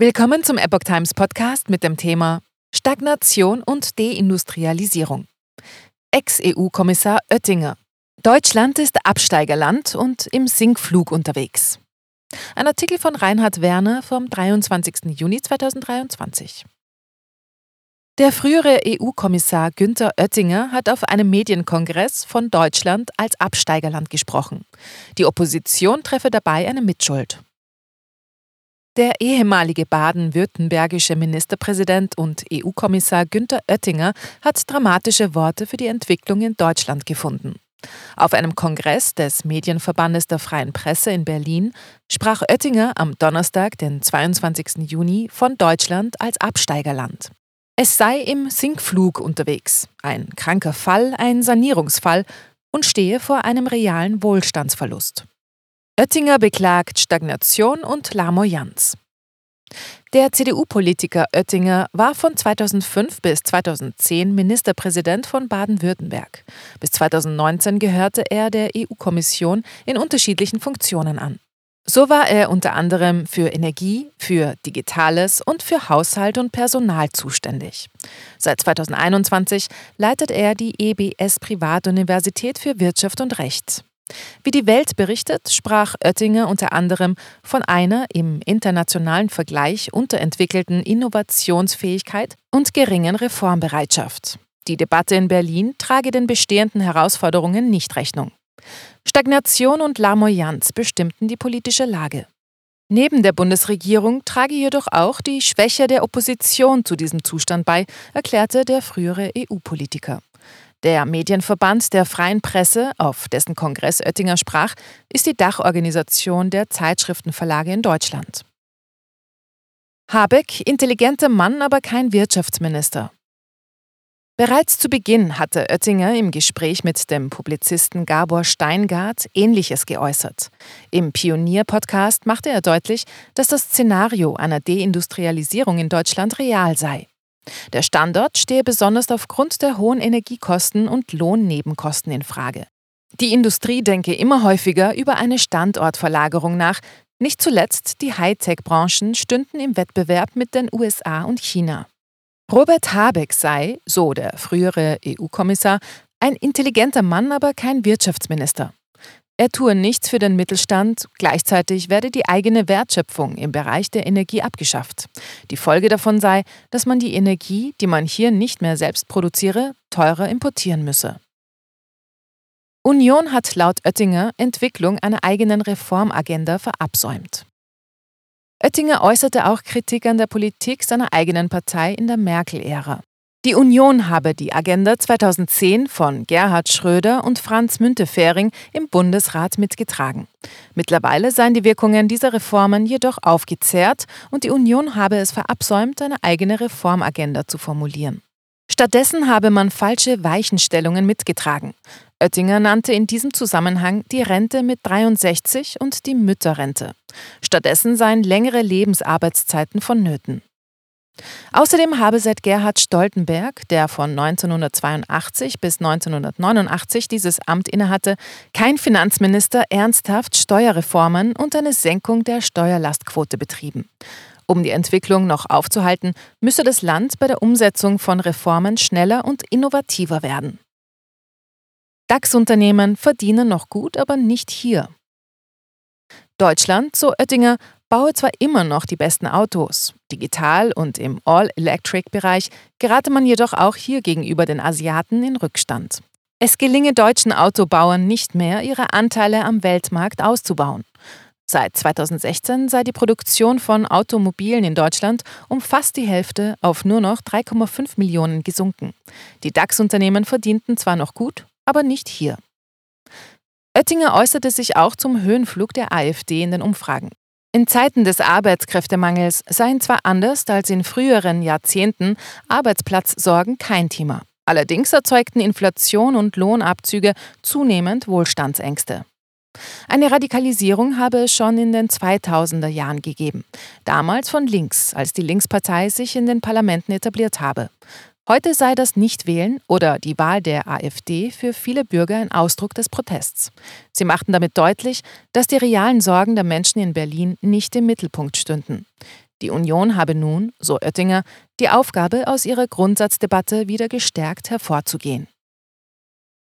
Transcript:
Willkommen zum Epoch Times Podcast mit dem Thema Stagnation und Deindustrialisierung. Ex-EU-Kommissar Oettinger. Deutschland ist Absteigerland und im Sinkflug unterwegs. Ein Artikel von Reinhard Werner vom 23. Juni 2023. Der frühere EU-Kommissar Günther Oettinger hat auf einem Medienkongress von Deutschland als Absteigerland gesprochen. Die Opposition treffe dabei eine Mitschuld. Der ehemalige baden-württembergische Ministerpräsident und EU-Kommissar Günther Oettinger hat dramatische Worte für die Entwicklung in Deutschland gefunden. Auf einem Kongress des Medienverbandes der Freien Presse in Berlin sprach Oettinger am Donnerstag, den 22. Juni, von Deutschland als Absteigerland. Es sei im Sinkflug unterwegs, ein kranker Fall, ein Sanierungsfall und stehe vor einem realen Wohlstandsverlust. Oettinger beklagt Stagnation und Lamoyanz. Der CDU-Politiker Oettinger war von 2005 bis 2010 Ministerpräsident von Baden-Württemberg. Bis 2019 gehörte er der EU-Kommission in unterschiedlichen Funktionen an. So war er unter anderem für Energie, für Digitales und für Haushalt und Personal zuständig. Seit 2021 leitet er die EBS Privatuniversität für Wirtschaft und Recht. Wie die Welt berichtet, sprach Oettinger unter anderem von einer im internationalen Vergleich unterentwickelten Innovationsfähigkeit und geringen Reformbereitschaft. Die Debatte in Berlin trage den bestehenden Herausforderungen nicht Rechnung. Stagnation und Lamoyanz bestimmten die politische Lage. Neben der Bundesregierung trage jedoch auch die Schwäche der Opposition zu diesem Zustand bei, erklärte der frühere EU-Politiker. Der Medienverband der freien Presse, auf dessen Kongress Oettinger sprach, ist die Dachorganisation der Zeitschriftenverlage in Deutschland. Habeck, intelligenter Mann, aber kein Wirtschaftsminister. Bereits zu Beginn hatte Oettinger im Gespräch mit dem Publizisten Gabor Steingart Ähnliches geäußert. Im Pionier-Podcast machte er deutlich, dass das Szenario einer Deindustrialisierung in Deutschland real sei. Der Standort stehe besonders aufgrund der hohen Energiekosten und Lohnnebenkosten in Frage. Die Industrie denke immer häufiger über eine Standortverlagerung nach. Nicht zuletzt die Hightech-Branchen stünden im Wettbewerb mit den USA und China. Robert Habeck sei, so der frühere EU-Kommissar, ein intelligenter Mann, aber kein Wirtschaftsminister. Er tue nichts für den Mittelstand, gleichzeitig werde die eigene Wertschöpfung im Bereich der Energie abgeschafft. Die Folge davon sei, dass man die Energie, die man hier nicht mehr selbst produziere, teurer importieren müsse. Union hat laut Oettinger Entwicklung einer eigenen Reformagenda verabsäumt. Oettinger äußerte auch Kritik an der Politik seiner eigenen Partei in der Merkel-Ära. Die Union habe die Agenda 2010 von Gerhard Schröder und Franz Müntefering im Bundesrat mitgetragen. Mittlerweile seien die Wirkungen dieser Reformen jedoch aufgezehrt und die Union habe es verabsäumt, eine eigene Reformagenda zu formulieren. Stattdessen habe man falsche Weichenstellungen mitgetragen. Oettinger nannte in diesem Zusammenhang die Rente mit 63 und die Mütterrente. Stattdessen seien längere Lebensarbeitszeiten vonnöten. Außerdem habe seit Gerhard Stoltenberg, der von 1982 bis 1989 dieses Amt innehatte, kein Finanzminister ernsthaft Steuerreformen und eine Senkung der Steuerlastquote betrieben. Um die Entwicklung noch aufzuhalten, müsse das Land bei der Umsetzung von Reformen schneller und innovativer werden. DAX-Unternehmen verdienen noch gut, aber nicht hier. Deutschland, so Oettinger, baue zwar immer noch die besten Autos, digital und im All-Electric-Bereich gerate man jedoch auch hier gegenüber den Asiaten in Rückstand. Es gelinge deutschen Autobauern nicht mehr, ihre Anteile am Weltmarkt auszubauen. Seit 2016 sei die Produktion von Automobilen in Deutschland um fast die Hälfte auf nur noch 3,5 Millionen gesunken. Die DAX-Unternehmen verdienten zwar noch gut, aber nicht hier. Oettinger äußerte sich auch zum Höhenflug der AfD in den Umfragen. In Zeiten des Arbeitskräftemangels seien zwar anders als in früheren Jahrzehnten Arbeitsplatzsorgen kein Thema. Allerdings erzeugten Inflation und Lohnabzüge zunehmend Wohlstandsängste. Eine Radikalisierung habe es schon in den 2000er Jahren gegeben, damals von links, als die Linkspartei sich in den Parlamenten etabliert habe. Heute sei das Nichtwählen oder die Wahl der AfD für viele Bürger ein Ausdruck des Protests. Sie machten damit deutlich, dass die realen Sorgen der Menschen in Berlin nicht im Mittelpunkt stünden. Die Union habe nun, so Oettinger, die Aufgabe, aus ihrer Grundsatzdebatte wieder gestärkt hervorzugehen.